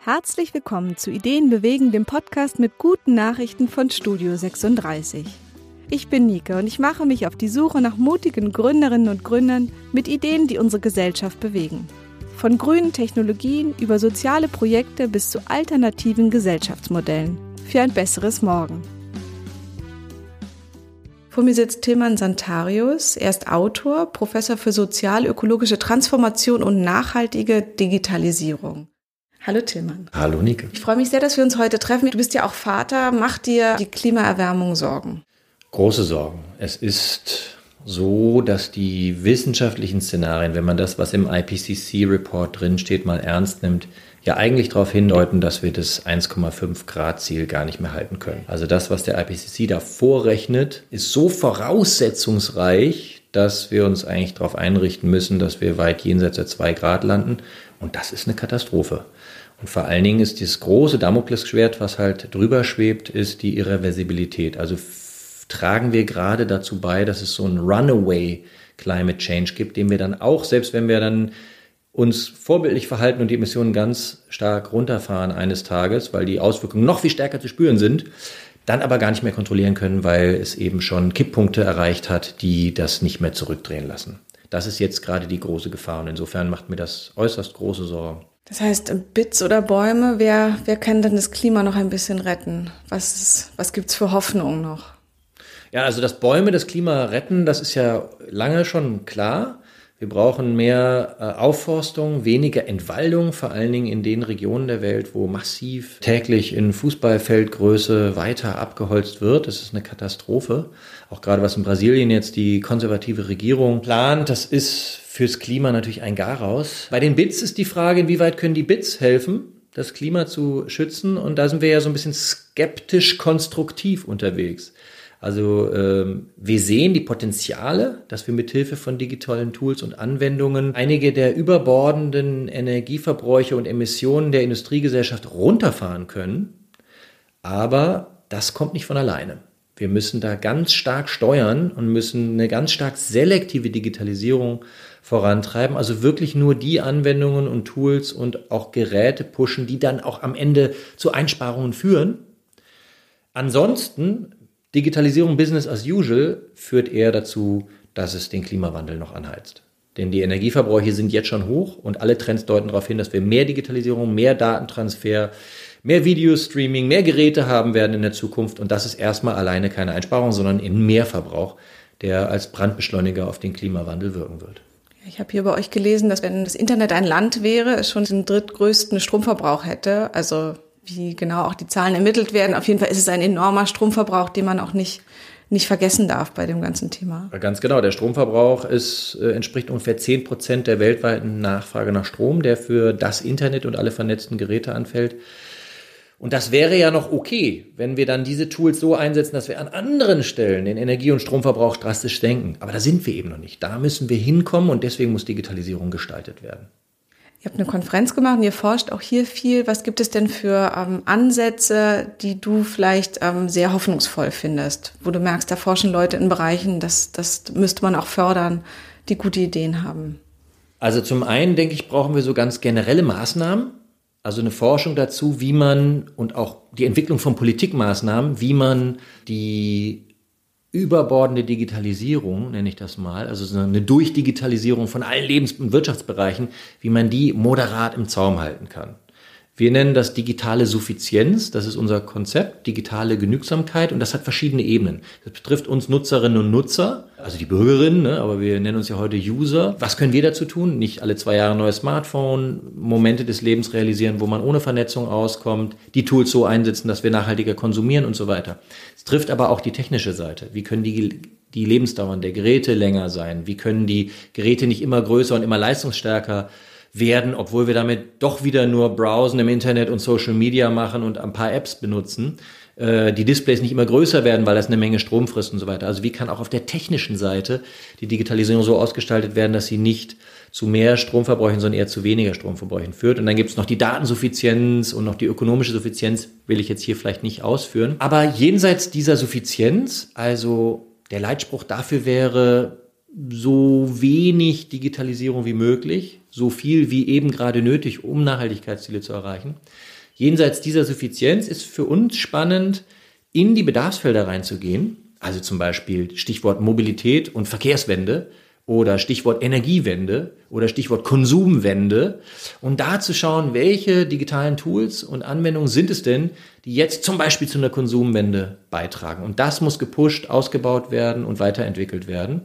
Herzlich willkommen zu Ideen bewegen, dem Podcast mit guten Nachrichten von Studio 36. Ich bin Nike und ich mache mich auf die Suche nach mutigen Gründerinnen und Gründern mit Ideen, die unsere Gesellschaft bewegen. Von grünen Technologien über soziale Projekte bis zu alternativen Gesellschaftsmodellen für ein besseres Morgen. Vor mir sitzt Tilman Santarius. Er ist Autor, Professor für sozial-ökologische Transformation und nachhaltige Digitalisierung. Hallo Tillmann. Hallo Nike. Ich freue mich sehr, dass wir uns heute treffen. Du bist ja auch Vater. Macht dir die Klimaerwärmung Sorgen? Große Sorgen. Es ist so, dass die wissenschaftlichen Szenarien, wenn man das, was im IPCC-Report drinsteht, mal ernst nimmt, ja eigentlich darauf hindeuten, dass wir das 1,5 Grad Ziel gar nicht mehr halten können. Also das, was der IPCC da vorrechnet, ist so voraussetzungsreich, dass wir uns eigentlich darauf einrichten müssen, dass wir weit jenseits der 2 Grad landen. Und das ist eine Katastrophe. Und vor allen Dingen ist dieses große Damoklesschwert, was halt drüber schwebt, ist die Irreversibilität. Also tragen wir gerade dazu bei, dass es so ein Runaway Climate Change gibt, den wir dann auch, selbst wenn wir dann uns vorbildlich verhalten und die Emissionen ganz stark runterfahren eines Tages, weil die Auswirkungen noch viel stärker zu spüren sind, dann aber gar nicht mehr kontrollieren können, weil es eben schon Kipppunkte erreicht hat, die das nicht mehr zurückdrehen lassen. Das ist jetzt gerade die große Gefahr und insofern macht mir das äußerst große Sorgen. Das heißt, Bits oder Bäume, wer, wer kann denn das Klima noch ein bisschen retten? Was, ist, was gibt's für Hoffnung noch? Ja, also dass Bäume das Klima retten, das ist ja lange schon klar. Wir brauchen mehr äh, Aufforstung, weniger Entwaldung, vor allen Dingen in den Regionen der Welt, wo massiv täglich in Fußballfeldgröße weiter abgeholzt wird. Das ist eine Katastrophe. Auch gerade was in Brasilien jetzt die konservative Regierung plant, das ist fürs Klima natürlich ein Garaus. Bei den Bits ist die Frage, inwieweit können die Bits helfen? das Klima zu schützen. Und da sind wir ja so ein bisschen skeptisch konstruktiv unterwegs. Also ähm, wir sehen die Potenziale, dass wir mithilfe von digitalen Tools und Anwendungen einige der überbordenden Energieverbräuche und Emissionen der Industriegesellschaft runterfahren können. Aber das kommt nicht von alleine. Wir müssen da ganz stark steuern und müssen eine ganz stark selektive Digitalisierung vorantreiben. Also wirklich nur die Anwendungen und Tools und auch Geräte pushen, die dann auch am Ende zu Einsparungen führen. Ansonsten Digitalisierung Business as usual führt eher dazu, dass es den Klimawandel noch anheizt. Denn die Energieverbräuche sind jetzt schon hoch und alle Trends deuten darauf hin, dass wir mehr Digitalisierung, mehr Datentransfer, mehr Videostreaming, mehr Geräte haben werden in der Zukunft. Und das ist erstmal alleine keine Einsparung, sondern ein Mehrverbrauch, der als Brandbeschleuniger auf den Klimawandel wirken wird. Ich habe hier bei euch gelesen, dass wenn das Internet ein Land wäre, es schon den drittgrößten Stromverbrauch hätte. Also wie genau auch die Zahlen ermittelt werden. Auf jeden Fall ist es ein enormer Stromverbrauch, den man auch nicht nicht vergessen darf bei dem ganzen Thema. Ganz genau. Der Stromverbrauch ist, äh, entspricht ungefähr 10 Prozent der weltweiten Nachfrage nach Strom, der für das Internet und alle vernetzten Geräte anfällt. Und das wäre ja noch okay, wenn wir dann diese Tools so einsetzen, dass wir an anderen Stellen den Energie- und Stromverbrauch drastisch senken. Aber da sind wir eben noch nicht. Da müssen wir hinkommen und deswegen muss Digitalisierung gestaltet werden. Ihr habt eine Konferenz gemacht und ihr forscht auch hier viel. Was gibt es denn für ähm, Ansätze, die du vielleicht ähm, sehr hoffnungsvoll findest, wo du merkst, da forschen Leute in Bereichen, das, das müsste man auch fördern, die gute Ideen haben? Also zum einen denke ich, brauchen wir so ganz generelle Maßnahmen, also eine Forschung dazu, wie man und auch die Entwicklung von Politikmaßnahmen, wie man die überbordende Digitalisierung, nenne ich das mal, also eine Durchdigitalisierung von allen Lebens- und Wirtschaftsbereichen, wie man die moderat im Zaum halten kann. Wir nennen das digitale Suffizienz, das ist unser Konzept, digitale Genügsamkeit und das hat verschiedene Ebenen. Das betrifft uns Nutzerinnen und Nutzer, also die Bürgerinnen, ne, aber wir nennen uns ja heute User. Was können wir dazu tun? Nicht alle zwei Jahre neues Smartphone, Momente des Lebens realisieren, wo man ohne Vernetzung auskommt, die Tools so einsetzen, dass wir nachhaltiger konsumieren und so weiter. Es trifft aber auch die technische Seite. Wie können die die Lebensdauern der Geräte länger sein? Wie können die Geräte nicht immer größer und immer leistungsstärker werden, obwohl wir damit doch wieder nur Browsen im Internet und Social Media machen und ein paar Apps benutzen. Äh, die Displays nicht immer größer werden, weil das eine Menge Strom frisst und so weiter. Also wie kann auch auf der technischen Seite die Digitalisierung so ausgestaltet werden, dass sie nicht zu mehr Stromverbräuchen, sondern eher zu weniger Stromverbräuchen führt. Und dann gibt es noch die Datensuffizienz und noch die ökonomische Suffizienz, will ich jetzt hier vielleicht nicht ausführen. Aber jenseits dieser Suffizienz, also der Leitspruch dafür wäre, so wenig Digitalisierung wie möglich, so viel wie eben gerade nötig, um Nachhaltigkeitsziele zu erreichen. Jenseits dieser Suffizienz ist für uns spannend, in die Bedarfsfelder reinzugehen. Also zum Beispiel Stichwort Mobilität und Verkehrswende oder Stichwort Energiewende oder Stichwort Konsumwende und da zu schauen, welche digitalen Tools und Anwendungen sind es denn, die jetzt zum Beispiel zu einer Konsumwende beitragen. Und das muss gepusht, ausgebaut werden und weiterentwickelt werden.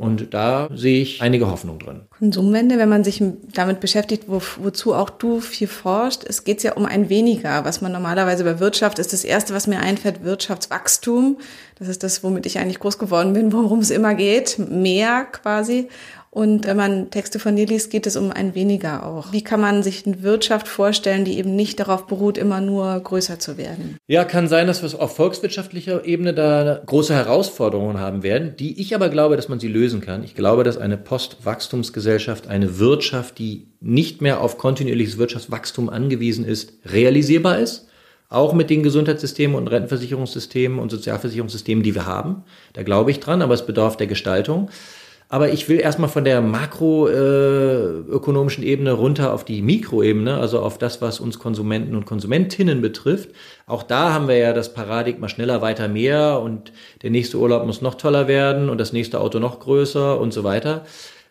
Und da sehe ich einige Hoffnung drin. Konsumwende, wenn man sich damit beschäftigt, wo, wozu auch du viel forscht, es geht ja um ein weniger, was man normalerweise bei Wirtschaft ist. Das erste, was mir einfällt, Wirtschaftswachstum. Das ist das, womit ich eigentlich groß geworden bin, worum es immer geht. Mehr quasi. Und wenn man Texte von dir liest, geht es um ein weniger auch. Wie kann man sich eine Wirtschaft vorstellen, die eben nicht darauf beruht, immer nur größer zu werden? Ja, kann sein, dass wir auf volkswirtschaftlicher Ebene da große Herausforderungen haben werden, die ich aber glaube, dass man sie lösen kann. Ich glaube, dass eine Postwachstumsgesellschaft, eine Wirtschaft, die nicht mehr auf kontinuierliches Wirtschaftswachstum angewiesen ist, realisierbar ist auch mit den Gesundheitssystemen und Rentenversicherungssystemen und Sozialversicherungssystemen, die wir haben. Da glaube ich dran, aber es bedarf der Gestaltung. Aber ich will erstmal von der makroökonomischen äh, Ebene runter auf die Mikroebene, also auf das, was uns Konsumenten und Konsumentinnen betrifft. Auch da haben wir ja das Paradigma schneller, weiter, mehr und der nächste Urlaub muss noch toller werden und das nächste Auto noch größer und so weiter,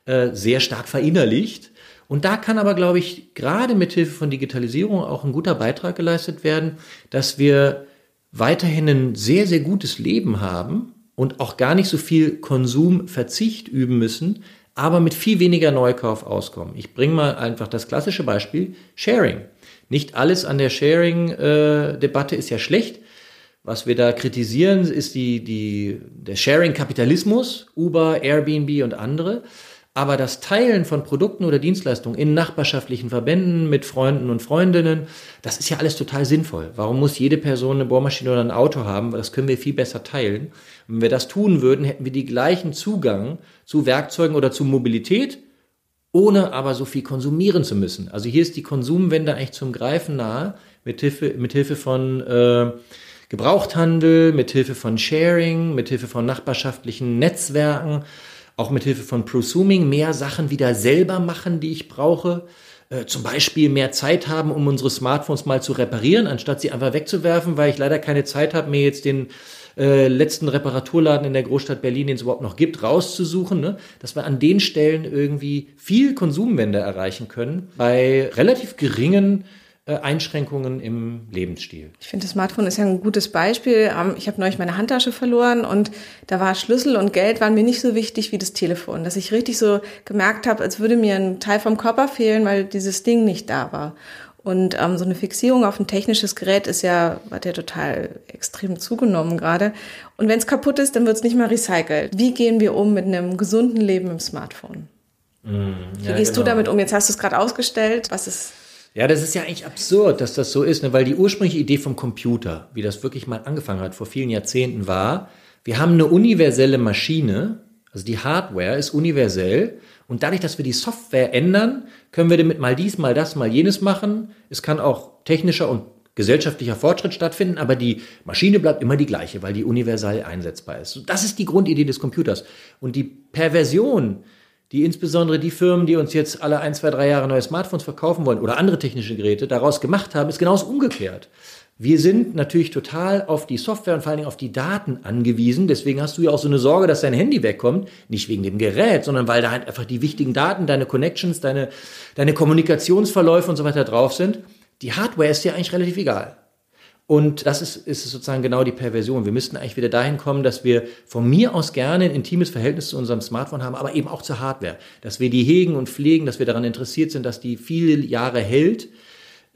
äh, sehr stark verinnerlicht. Und da kann aber, glaube ich, gerade mit Hilfe von Digitalisierung auch ein guter Beitrag geleistet werden, dass wir weiterhin ein sehr, sehr gutes Leben haben, und auch gar nicht so viel Konsumverzicht üben müssen, aber mit viel weniger Neukauf auskommen. Ich bringe mal einfach das klassische Beispiel Sharing. Nicht alles an der Sharing-Debatte ist ja schlecht. Was wir da kritisieren, ist die, die, der Sharing-Kapitalismus, Uber, Airbnb und andere. Aber das Teilen von Produkten oder Dienstleistungen in nachbarschaftlichen Verbänden mit Freunden und Freundinnen, das ist ja alles total sinnvoll. Warum muss jede Person eine Bohrmaschine oder ein Auto haben? Das können wir viel besser teilen. Wenn wir das tun würden, hätten wir die gleichen Zugang zu Werkzeugen oder zu Mobilität, ohne aber so viel konsumieren zu müssen. Also hier ist die Konsumwende eigentlich zum Greifen nahe, mit Hilfe, mit Hilfe von äh, Gebrauchthandel, mit Hilfe von Sharing, mit Hilfe von nachbarschaftlichen Netzwerken auch mit Hilfe von Prosuming mehr Sachen wieder selber machen, die ich brauche. Äh, zum Beispiel mehr Zeit haben, um unsere Smartphones mal zu reparieren, anstatt sie einfach wegzuwerfen, weil ich leider keine Zeit habe, mir jetzt den äh, letzten Reparaturladen in der Großstadt Berlin, den es überhaupt noch gibt, rauszusuchen, ne? dass wir an den Stellen irgendwie viel Konsumwende erreichen können bei relativ geringen Einschränkungen im Lebensstil. Ich finde, das Smartphone ist ja ein gutes Beispiel. Ähm, ich habe neulich meine Handtasche verloren und da war Schlüssel und Geld waren mir nicht so wichtig wie das Telefon, dass ich richtig so gemerkt habe, als würde mir ein Teil vom Körper fehlen, weil dieses Ding nicht da war. Und ähm, so eine Fixierung auf ein technisches Gerät ist ja, hat ja total extrem zugenommen gerade. Und wenn es kaputt ist, dann wird es nicht mehr recycelt. Wie gehen wir um mit einem gesunden Leben im Smartphone? Mm, ja, Wie gehst genau. du damit um? Jetzt hast du es gerade ausgestellt. Was ist ja, das ist ja eigentlich absurd, dass das so ist, ne? weil die ursprüngliche Idee vom Computer, wie das wirklich mal angefangen hat vor vielen Jahrzehnten, war, wir haben eine universelle Maschine, also die Hardware ist universell und dadurch, dass wir die Software ändern, können wir damit mal dies, mal das, mal jenes machen. Es kann auch technischer und gesellschaftlicher Fortschritt stattfinden, aber die Maschine bleibt immer die gleiche, weil die universell einsetzbar ist. Das ist die Grundidee des Computers. Und die Perversion die insbesondere die Firmen, die uns jetzt alle ein, zwei, drei Jahre neue Smartphones verkaufen wollen oder andere technische Geräte daraus gemacht haben, ist genauso umgekehrt. Wir sind natürlich total auf die Software und vor allen Dingen auf die Daten angewiesen. Deswegen hast du ja auch so eine Sorge, dass dein Handy wegkommt. Nicht wegen dem Gerät, sondern weil da halt einfach die wichtigen Daten, deine Connections, deine, deine Kommunikationsverläufe und so weiter drauf sind. Die Hardware ist dir eigentlich relativ egal. Und das ist, ist sozusagen genau die Perversion. Wir müssten eigentlich wieder dahin kommen, dass wir von mir aus gerne ein intimes Verhältnis zu unserem Smartphone haben, aber eben auch zur Hardware. Dass wir die hegen und pflegen, dass wir daran interessiert sind, dass die viele Jahre hält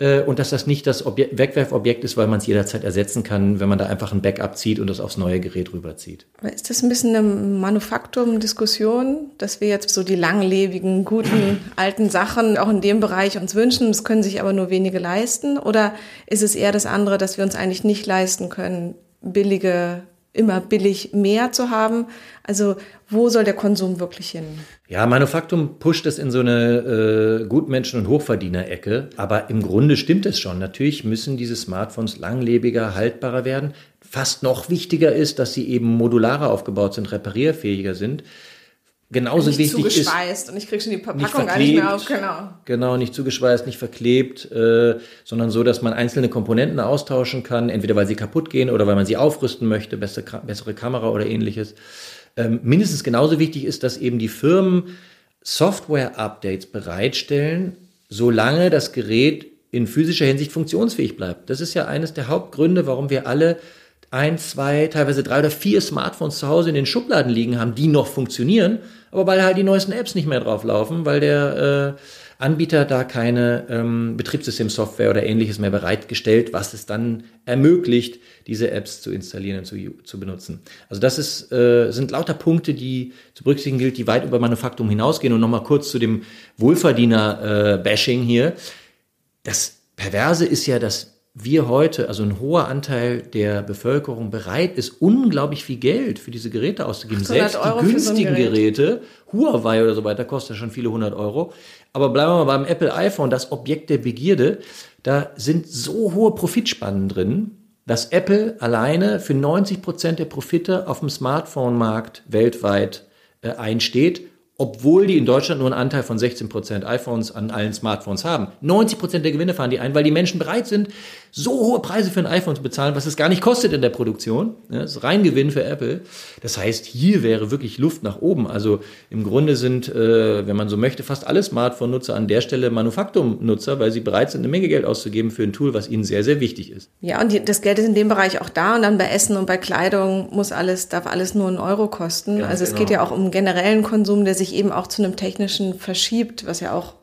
äh, und dass das nicht das Objekt, Wegwerfobjekt ist, weil man es jederzeit ersetzen kann, wenn man da einfach ein Backup zieht und das aufs neue Gerät rüberzieht. Aber ist das ein bisschen eine Manufaktum-Diskussion, dass wir jetzt so die langlebigen, guten, alten Sachen auch in dem Bereich uns wünschen, das können sich aber nur wenige leisten? Oder ist es eher das andere, dass wir uns eigentlich nicht leisten können, billige immer billig mehr zu haben. Also wo soll der Konsum wirklich hin? Ja, Manufaktum pusht es in so eine äh, Gutmenschen- und Hochverdiener-Ecke. Aber im Grunde stimmt es schon. Natürlich müssen diese Smartphones langlebiger, haltbarer werden. Fast noch wichtiger ist, dass sie eben modularer aufgebaut sind, reparierfähiger sind. Genauso nicht wichtig ist. zugeschweißt und ich kriege schon die Verpackung gar nicht mehr auf. Genau. Genau, nicht zugeschweißt, nicht verklebt, äh, sondern so, dass man einzelne Komponenten austauschen kann, entweder weil sie kaputt gehen oder weil man sie aufrüsten möchte, bessere, bessere Kamera oder ähnliches. Ähm, mindestens genauso wichtig ist, dass eben die Firmen Software-Updates bereitstellen, solange das Gerät in physischer Hinsicht funktionsfähig bleibt. Das ist ja eines der Hauptgründe, warum wir alle ein, zwei, teilweise drei oder vier Smartphones zu Hause in den Schubladen liegen haben, die noch funktionieren, aber weil halt die neuesten Apps nicht mehr drauf laufen, weil der äh, Anbieter da keine ähm, Betriebssystemsoftware oder ähnliches mehr bereitgestellt, was es dann ermöglicht, diese Apps zu installieren und zu, zu benutzen. Also das ist, äh, sind lauter Punkte, die zu berücksichtigen gilt, die weit über Manufaktum hinausgehen. Und nochmal kurz zu dem Wohlverdiener-Bashing äh, hier. Das Perverse ist ja, dass wir heute, also ein hoher Anteil der Bevölkerung bereit ist, unglaublich viel Geld für diese Geräte auszugeben. Selbst die günstigen so Geräte, Huawei oder so weiter, kostet schon viele hundert Euro. Aber bleiben wir mal beim Apple iPhone, das Objekt der Begierde. Da sind so hohe Profitspannen drin, dass Apple alleine für 90 Prozent der Profite auf dem Smartphone-Markt weltweit äh, einsteht obwohl die in Deutschland nur einen Anteil von 16 Prozent iPhones an allen Smartphones haben. 90 Prozent der Gewinne fahren die ein, weil die Menschen bereit sind, so hohe Preise für ein iPhone zu bezahlen, was es gar nicht kostet in der Produktion. das ist rein Gewinn für Apple. Das heißt, hier wäre wirklich Luft nach oben. Also im Grunde sind, äh, wenn man so möchte, fast alle Smartphone-Nutzer an der Stelle Manufaktum-Nutzer, weil sie bereit sind, eine Menge Geld auszugeben für ein Tool, was ihnen sehr, sehr wichtig ist. Ja, und die, das Geld ist in dem Bereich auch da und dann bei Essen und bei Kleidung muss alles, darf alles nur einen Euro kosten. Ganz also es genau. geht ja auch um generellen Konsum, der sich eben auch zu einem technischen verschiebt, was ja auch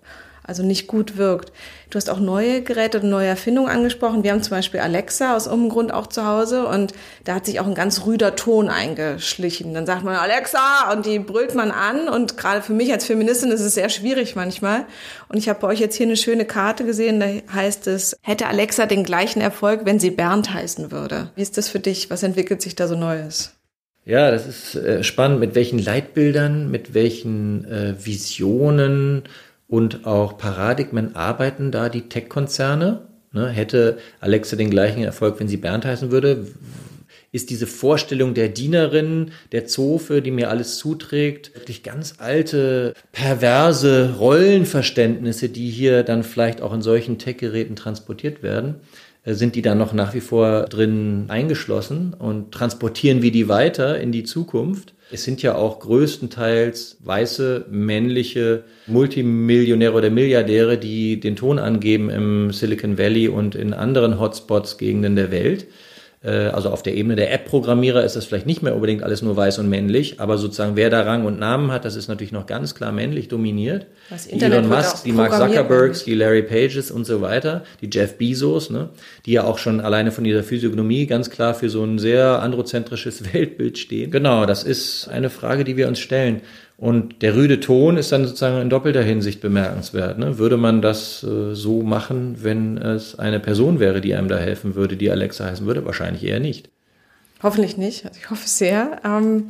also nicht gut wirkt. Du hast auch neue Geräte und neue Erfindungen angesprochen. Wir haben zum Beispiel Alexa aus irgendeinem Grund auch zu Hause und da hat sich auch ein ganz rüder Ton eingeschlichen. Dann sagt man Alexa und die brüllt man an und gerade für mich als Feministin ist es sehr schwierig manchmal. Und ich habe bei euch jetzt hier eine schöne Karte gesehen, da heißt es, hätte Alexa den gleichen Erfolg, wenn sie Bernd heißen würde. Wie ist das für dich? Was entwickelt sich da so Neues? Ja, das ist äh, spannend, mit welchen Leitbildern, mit welchen äh, Visionen und auch Paradigmen arbeiten da die Tech-Konzerne? Ne, hätte Alexa den gleichen Erfolg, wenn sie Bernd heißen würde? Ist diese Vorstellung der Dienerin, der Zofe, die mir alles zuträgt, wirklich ganz alte, perverse Rollenverständnisse, die hier dann vielleicht auch in solchen Tech-Geräten transportiert werden? Äh, sind die dann noch nach wie vor drin eingeschlossen und transportieren wir die weiter in die Zukunft? Es sind ja auch größtenteils weiße, männliche Multimillionäre oder Milliardäre, die den Ton angeben im Silicon Valley und in anderen Hotspots-Gegenden der Welt. Äh, also auf der Ebene der App-Programmierer ist das vielleicht nicht mehr unbedingt alles nur weiß und männlich, aber sozusagen wer da Rang und Namen hat, das ist natürlich noch ganz klar männlich dominiert. Das die Elon Musk, die Mark Zuckerbergs, die Larry Pages und so weiter, die Jeff Bezos, ne, die ja auch schon alleine von ihrer Physiognomie ganz klar für so ein sehr androzentrisches Weltbild stehen. Genau, das ist eine Frage, die wir uns stellen. Und der rüde Ton ist dann sozusagen in doppelter Hinsicht bemerkenswert. Ne? Würde man das äh, so machen, wenn es eine Person wäre, die einem da helfen würde, die Alexa heißen würde? Wahrscheinlich eher nicht. Hoffentlich nicht. Also ich hoffe sehr. Ähm,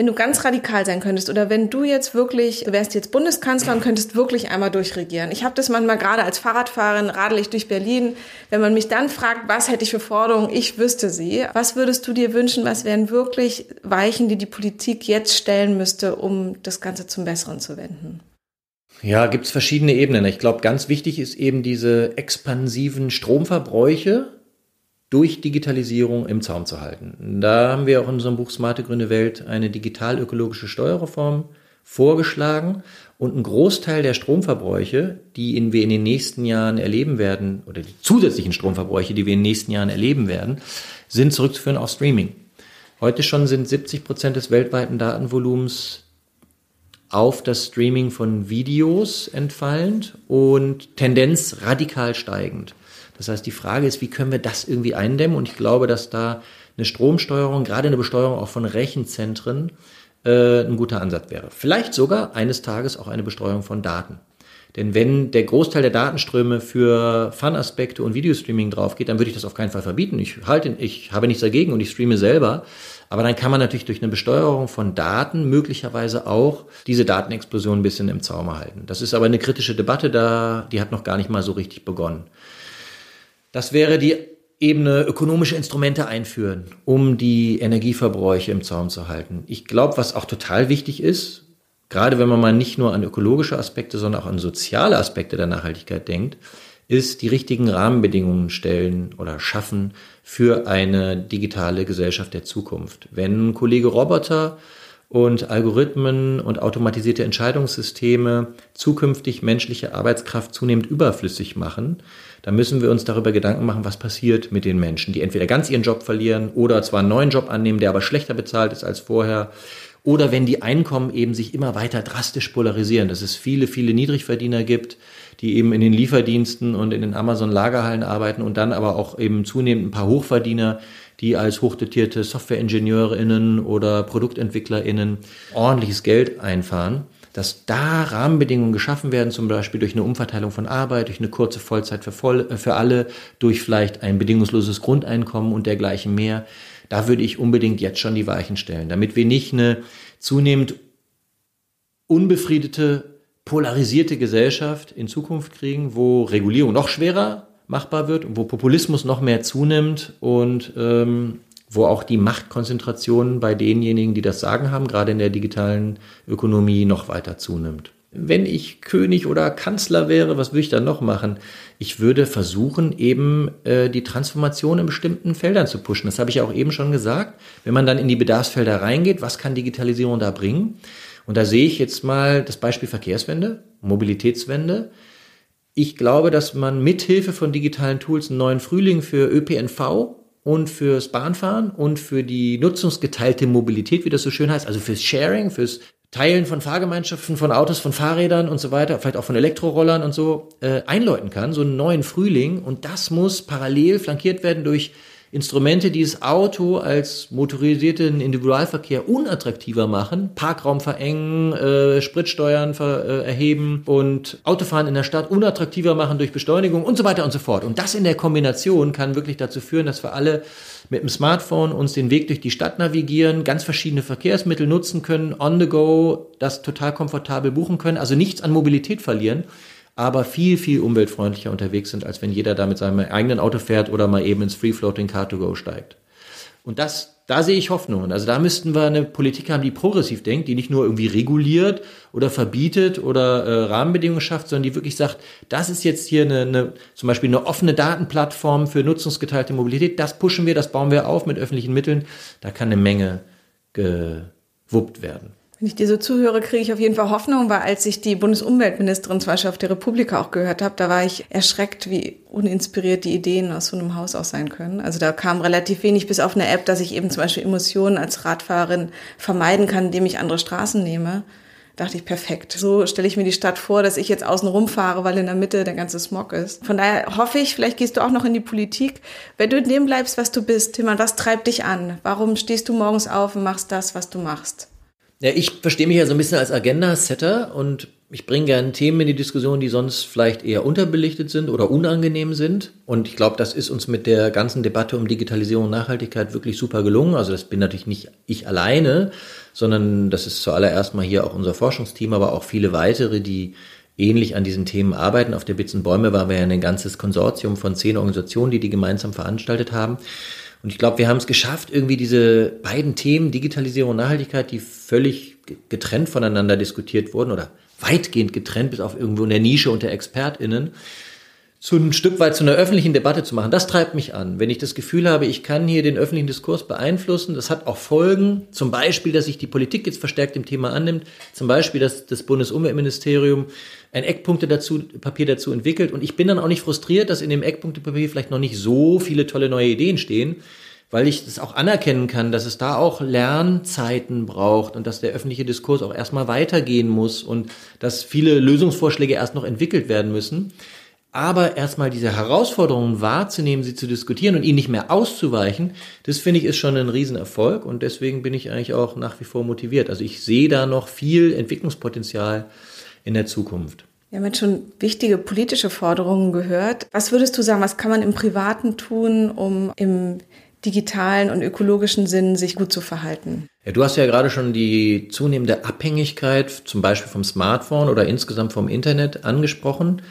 wenn du ganz radikal sein könntest oder wenn du jetzt wirklich, du wärst jetzt Bundeskanzler und könntest wirklich einmal durchregieren. Ich habe das manchmal gerade als Fahrradfahrerin, radel ich durch Berlin. Wenn man mich dann fragt, was hätte ich für Forderungen, ich wüsste sie. Was würdest du dir wünschen, was wären wirklich Weichen, die die Politik jetzt stellen müsste, um das Ganze zum Besseren zu wenden? Ja, gibt's verschiedene Ebenen. Ich glaube, ganz wichtig ist eben diese expansiven Stromverbräuche, durch Digitalisierung im Zaum zu halten. Da haben wir auch in unserem Buch Smarte Grüne Welt eine digital-ökologische Steuerreform vorgeschlagen und ein Großteil der Stromverbräuche, die in, wir in den nächsten Jahren erleben werden, oder die zusätzlichen Stromverbräuche, die wir in den nächsten Jahren erleben werden, sind zurückzuführen auf Streaming. Heute schon sind 70 Prozent des weltweiten Datenvolumens auf das Streaming von Videos entfallend und Tendenz radikal steigend. Das heißt, die Frage ist, wie können wir das irgendwie eindämmen? Und ich glaube, dass da eine Stromsteuerung, gerade eine Besteuerung auch von Rechenzentren, äh, ein guter Ansatz wäre. Vielleicht sogar eines Tages auch eine Besteuerung von Daten. Denn wenn der Großteil der Datenströme für Fun-Aspekte und Videostreaming draufgeht, dann würde ich das auf keinen Fall verbieten. Ich halte, ich habe nichts dagegen und ich streame selber. Aber dann kann man natürlich durch eine Besteuerung von Daten möglicherweise auch diese Datenexplosion ein bisschen im Zaum halten. Das ist aber eine kritische Debatte da, die hat noch gar nicht mal so richtig begonnen. Das wäre die Ebene ökonomische Instrumente einführen, um die Energieverbräuche im Zaum zu halten. Ich glaube, was auch total wichtig ist, gerade wenn man mal nicht nur an ökologische Aspekte, sondern auch an soziale Aspekte der Nachhaltigkeit denkt, ist die richtigen Rahmenbedingungen stellen oder schaffen für eine digitale Gesellschaft der Zukunft. Wenn Kollege Roboter und Algorithmen und automatisierte Entscheidungssysteme zukünftig menschliche Arbeitskraft zunehmend überflüssig machen, dann müssen wir uns darüber Gedanken machen, was passiert mit den Menschen, die entweder ganz ihren Job verlieren oder zwar einen neuen Job annehmen, der aber schlechter bezahlt ist als vorher. Oder wenn die Einkommen eben sich immer weiter drastisch polarisieren, dass es viele, viele Niedrigverdiener gibt, die eben in den Lieferdiensten und in den Amazon-Lagerhallen arbeiten und dann aber auch eben zunehmend ein paar Hochverdiener, die als hochdotierte Softwareingenieurinnen oder Produktentwicklerinnen ordentliches Geld einfahren, dass da Rahmenbedingungen geschaffen werden, zum Beispiel durch eine Umverteilung von Arbeit, durch eine kurze Vollzeit für, voll, für alle, durch vielleicht ein bedingungsloses Grundeinkommen und dergleichen mehr. Da würde ich unbedingt jetzt schon die Weichen stellen, damit wir nicht eine zunehmend unbefriedete, polarisierte Gesellschaft in Zukunft kriegen, wo Regulierung noch schwerer machbar wird und wo Populismus noch mehr zunimmt und ähm, wo auch die Machtkonzentration bei denjenigen, die das Sagen haben, gerade in der digitalen Ökonomie noch weiter zunimmt. Wenn ich König oder Kanzler wäre, was würde ich dann noch machen? Ich würde versuchen, eben äh, die Transformation in bestimmten Feldern zu pushen. Das habe ich auch eben schon gesagt. Wenn man dann in die Bedarfsfelder reingeht, was kann Digitalisierung da bringen? Und da sehe ich jetzt mal das Beispiel Verkehrswende, Mobilitätswende. Ich glaube, dass man mithilfe von digitalen Tools einen neuen Frühling für ÖPNV und fürs Bahnfahren und für die nutzungsgeteilte Mobilität, wie das so schön heißt, also fürs Sharing, fürs Teilen von Fahrgemeinschaften, von Autos, von Fahrrädern und so weiter, vielleicht auch von Elektrorollern und so, äh, einläuten kann, so einen neuen Frühling. Und das muss parallel flankiert werden durch Instrumente, die das Auto als motorisierten Individualverkehr unattraktiver machen, Parkraum verengen, äh, Spritsteuern ver, äh, erheben und Autofahren in der Stadt unattraktiver machen durch Beschleunigung und so weiter und so fort. Und das in der Kombination kann wirklich dazu führen, dass wir alle mit dem Smartphone uns den Weg durch die Stadt navigieren, ganz verschiedene Verkehrsmittel nutzen können, on the go, das total komfortabel buchen können, also nichts an Mobilität verlieren aber viel, viel umweltfreundlicher unterwegs sind, als wenn jeder da mit seinem eigenen Auto fährt oder mal eben ins Free-Floating Car-to-Go steigt. Und das, da sehe ich Hoffnungen. Also da müssten wir eine Politik haben, die progressiv denkt, die nicht nur irgendwie reguliert oder verbietet oder äh, Rahmenbedingungen schafft, sondern die wirklich sagt, das ist jetzt hier eine, eine, zum Beispiel eine offene Datenplattform für nutzungsgeteilte Mobilität. Das pushen wir, das bauen wir auf mit öffentlichen Mitteln. Da kann eine Menge gewuppt werden. Wenn ich dir so zuhöre, kriege ich auf jeden Fall Hoffnung, weil als ich die Bundesumweltministerin zum Beispiel auf der Republika auch gehört habe, da war ich erschreckt, wie uninspiriert die Ideen aus so einem Haus auch sein können. Also da kam relativ wenig bis auf eine App, dass ich eben zum Beispiel Emotionen als Radfahrerin vermeiden kann, indem ich andere Straßen nehme. dachte ich, perfekt. So stelle ich mir die Stadt vor, dass ich jetzt außen rumfahre, weil in der Mitte der ganze Smog ist. Von daher hoffe ich, vielleicht gehst du auch noch in die Politik. Wenn du in dem bleibst, was du bist, Timmann, was treibt dich an? Warum stehst du morgens auf und machst das, was du machst? Ja, ich verstehe mich ja so ein bisschen als Agenda-Setter und ich bringe gerne Themen in die Diskussion, die sonst vielleicht eher unterbelichtet sind oder unangenehm sind. Und ich glaube, das ist uns mit der ganzen Debatte um Digitalisierung und Nachhaltigkeit wirklich super gelungen. Also das bin natürlich nicht ich alleine, sondern das ist zuallererst mal hier auch unser Forschungsteam, aber auch viele weitere, die ähnlich an diesen Themen arbeiten. Auf der Bits und Bäume waren wir ja ein ganzes Konsortium von zehn Organisationen, die die gemeinsam veranstaltet haben. Und ich glaube, wir haben es geschafft, irgendwie diese beiden Themen, Digitalisierung und Nachhaltigkeit, die völlig getrennt voneinander diskutiert wurden oder weitgehend getrennt, bis auf irgendwo in der Nische unter ExpertInnen, zu ein Stück weit zu einer öffentlichen Debatte zu machen. Das treibt mich an. Wenn ich das Gefühl habe, ich kann hier den öffentlichen Diskurs beeinflussen, das hat auch Folgen. Zum Beispiel, dass sich die Politik jetzt verstärkt dem Thema annimmt. Zum Beispiel, dass das Bundesumweltministerium ein Eckpunkte dazu, Papier dazu entwickelt. Und ich bin dann auch nicht frustriert, dass in dem Eckpunktepapier vielleicht noch nicht so viele tolle neue Ideen stehen, weil ich das auch anerkennen kann, dass es da auch Lernzeiten braucht und dass der öffentliche Diskurs auch erstmal weitergehen muss und dass viele Lösungsvorschläge erst noch entwickelt werden müssen. Aber erstmal diese Herausforderungen wahrzunehmen, sie zu diskutieren und ihnen nicht mehr auszuweichen, das finde ich ist schon ein Riesenerfolg und deswegen bin ich eigentlich auch nach wie vor motiviert. Also ich sehe da noch viel Entwicklungspotenzial in der Zukunft. Wir haben jetzt schon wichtige politische Forderungen gehört. Was würdest du sagen, was kann man im Privaten tun, um im digitalen und ökologischen Sinn sich gut zu verhalten? Ja, du hast ja gerade schon die zunehmende Abhängigkeit zum Beispiel vom Smartphone oder insgesamt vom Internet angesprochen.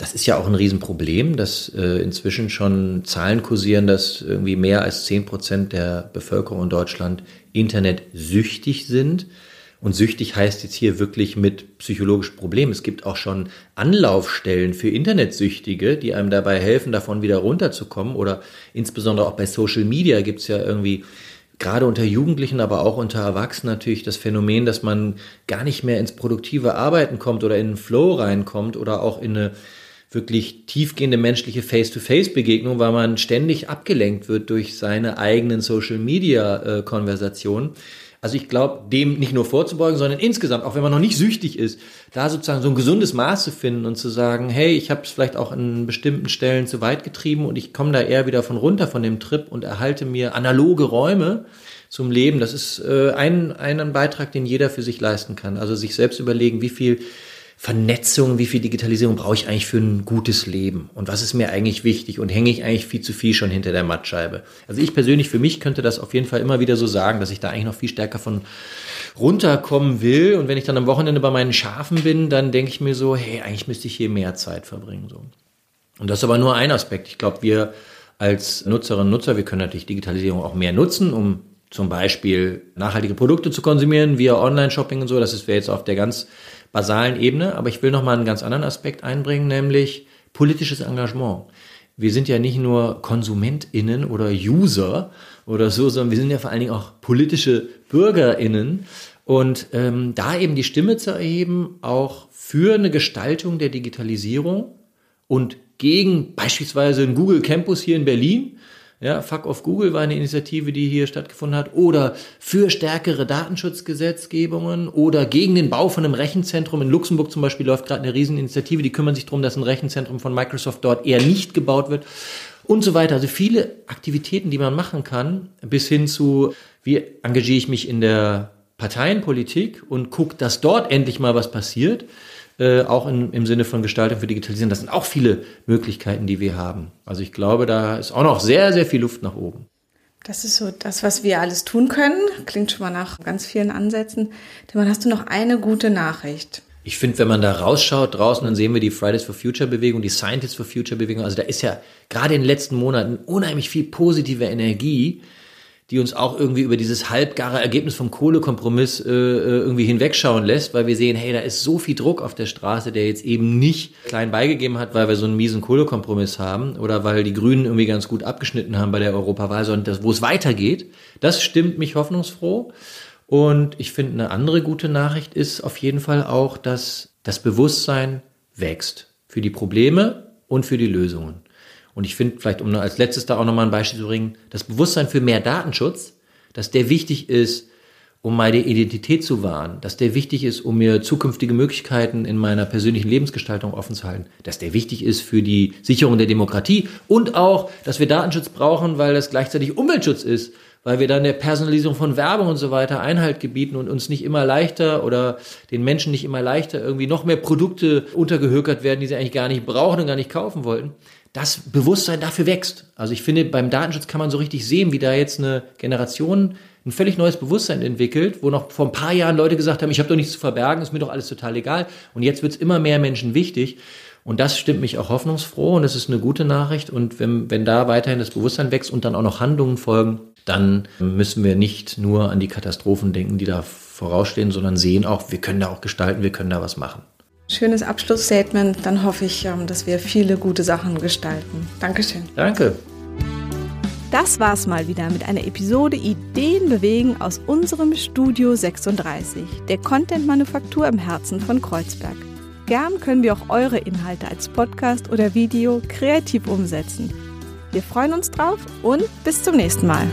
Das ist ja auch ein Riesenproblem, dass äh, inzwischen schon Zahlen kursieren, dass irgendwie mehr als zehn Prozent der Bevölkerung in Deutschland Internet süchtig sind. Und süchtig heißt jetzt hier wirklich mit psychologischen Problemen. Es gibt auch schon Anlaufstellen für Internetsüchtige, die einem dabei helfen, davon wieder runterzukommen. Oder insbesondere auch bei Social Media gibt es ja irgendwie gerade unter Jugendlichen, aber auch unter Erwachsenen natürlich das Phänomen, dass man gar nicht mehr ins produktive Arbeiten kommt oder in einen Flow reinkommt oder auch in eine wirklich tiefgehende menschliche Face-to-Face-Begegnung, weil man ständig abgelenkt wird durch seine eigenen Social-Media-Konversationen. Also ich glaube, dem nicht nur vorzubeugen, sondern insgesamt, auch wenn man noch nicht süchtig ist, da sozusagen so ein gesundes Maß zu finden und zu sagen, hey, ich habe es vielleicht auch an bestimmten Stellen zu weit getrieben und ich komme da eher wieder von runter von dem Trip und erhalte mir analoge Räume zum Leben. Das ist äh, ein, ein Beitrag, den jeder für sich leisten kann. Also sich selbst überlegen, wie viel Vernetzung, wie viel Digitalisierung brauche ich eigentlich für ein gutes Leben und was ist mir eigentlich wichtig und hänge ich eigentlich viel zu viel schon hinter der Mattscheibe. Also ich persönlich für mich könnte das auf jeden Fall immer wieder so sagen, dass ich da eigentlich noch viel stärker von runterkommen will und wenn ich dann am Wochenende bei meinen Schafen bin, dann denke ich mir so, hey, eigentlich müsste ich hier mehr Zeit verbringen so. Und das ist aber nur ein Aspekt. Ich glaube, wir als Nutzerinnen und Nutzer, wir können natürlich Digitalisierung auch mehr nutzen, um zum Beispiel nachhaltige Produkte zu konsumieren via Online-Shopping und so. Das wäre jetzt auf der ganz basalen Ebene, aber ich will noch mal einen ganz anderen Aspekt einbringen, nämlich politisches Engagement. Wir sind ja nicht nur KonsumentInnen oder User oder so, sondern wir sind ja vor allen Dingen auch politische BürgerInnen. Und ähm, da eben die Stimme zu erheben, auch für eine Gestaltung der Digitalisierung und gegen beispielsweise einen Google Campus hier in Berlin, ja, Fuck of Google war eine Initiative, die hier stattgefunden hat. Oder für stärkere Datenschutzgesetzgebungen oder gegen den Bau von einem Rechenzentrum. In Luxemburg zum Beispiel läuft gerade eine Rieseninitiative, die kümmern sich darum, dass ein Rechenzentrum von Microsoft dort eher nicht gebaut wird und so weiter. Also viele Aktivitäten, die man machen kann, bis hin zu, wie engagiere ich mich in der Parteienpolitik und gucke, dass dort endlich mal was passiert. Äh, auch in, im Sinne von Gestaltung für Digitalisieren. Das sind auch viele Möglichkeiten, die wir haben. Also ich glaube, da ist auch noch sehr, sehr viel Luft nach oben. Das ist so das, was wir alles tun können. Klingt schon mal nach ganz vielen Ansätzen. Dann hast du noch eine gute Nachricht. Ich finde, wenn man da rausschaut draußen, dann sehen wir die Fridays for Future Bewegung, die Scientists for Future Bewegung. Also da ist ja gerade in den letzten Monaten unheimlich viel positive Energie die uns auch irgendwie über dieses halbgare Ergebnis vom Kohlekompromiss äh, äh, irgendwie hinwegschauen lässt, weil wir sehen, hey, da ist so viel Druck auf der Straße, der jetzt eben nicht klein beigegeben hat, weil wir so einen miesen Kohlekompromiss haben oder weil die Grünen irgendwie ganz gut abgeschnitten haben bei der Europawahl, sondern das, wo es weitergeht. Das stimmt mich hoffnungsfroh. Und ich finde, eine andere gute Nachricht ist auf jeden Fall auch, dass das Bewusstsein wächst für die Probleme und für die Lösungen. Und ich finde vielleicht, um als letztes da auch nochmal ein Beispiel zu bringen, das Bewusstsein für mehr Datenschutz, dass der wichtig ist, um meine Identität zu wahren, dass der wichtig ist, um mir zukünftige Möglichkeiten in meiner persönlichen Lebensgestaltung offen zu halten, dass der wichtig ist für die Sicherung der Demokratie und auch, dass wir Datenschutz brauchen, weil das gleichzeitig Umweltschutz ist, weil wir dann der Personalisierung von Werbung und so weiter Einhalt gebieten und uns nicht immer leichter oder den Menschen nicht immer leichter irgendwie noch mehr Produkte untergehökert werden, die sie eigentlich gar nicht brauchen und gar nicht kaufen wollten das Bewusstsein dafür wächst. Also ich finde, beim Datenschutz kann man so richtig sehen, wie da jetzt eine Generation ein völlig neues Bewusstsein entwickelt, wo noch vor ein paar Jahren Leute gesagt haben, ich habe doch nichts zu verbergen, ist mir doch alles total egal. Und jetzt wird es immer mehr Menschen wichtig. Und das stimmt mich auch hoffnungsfroh und das ist eine gute Nachricht. Und wenn, wenn da weiterhin das Bewusstsein wächst und dann auch noch Handlungen folgen, dann müssen wir nicht nur an die Katastrophen denken, die da vorausstehen, sondern sehen auch, wir können da auch gestalten, wir können da was machen. Schönes Abschlussstatement. Dann hoffe ich, ähm, dass wir viele gute Sachen gestalten. Dankeschön. Danke. Das war's mal wieder mit einer Episode Ideen bewegen aus unserem Studio 36, der Content-Manufaktur im Herzen von Kreuzberg. Gern können wir auch eure Inhalte als Podcast oder Video kreativ umsetzen. Wir freuen uns drauf und bis zum nächsten Mal.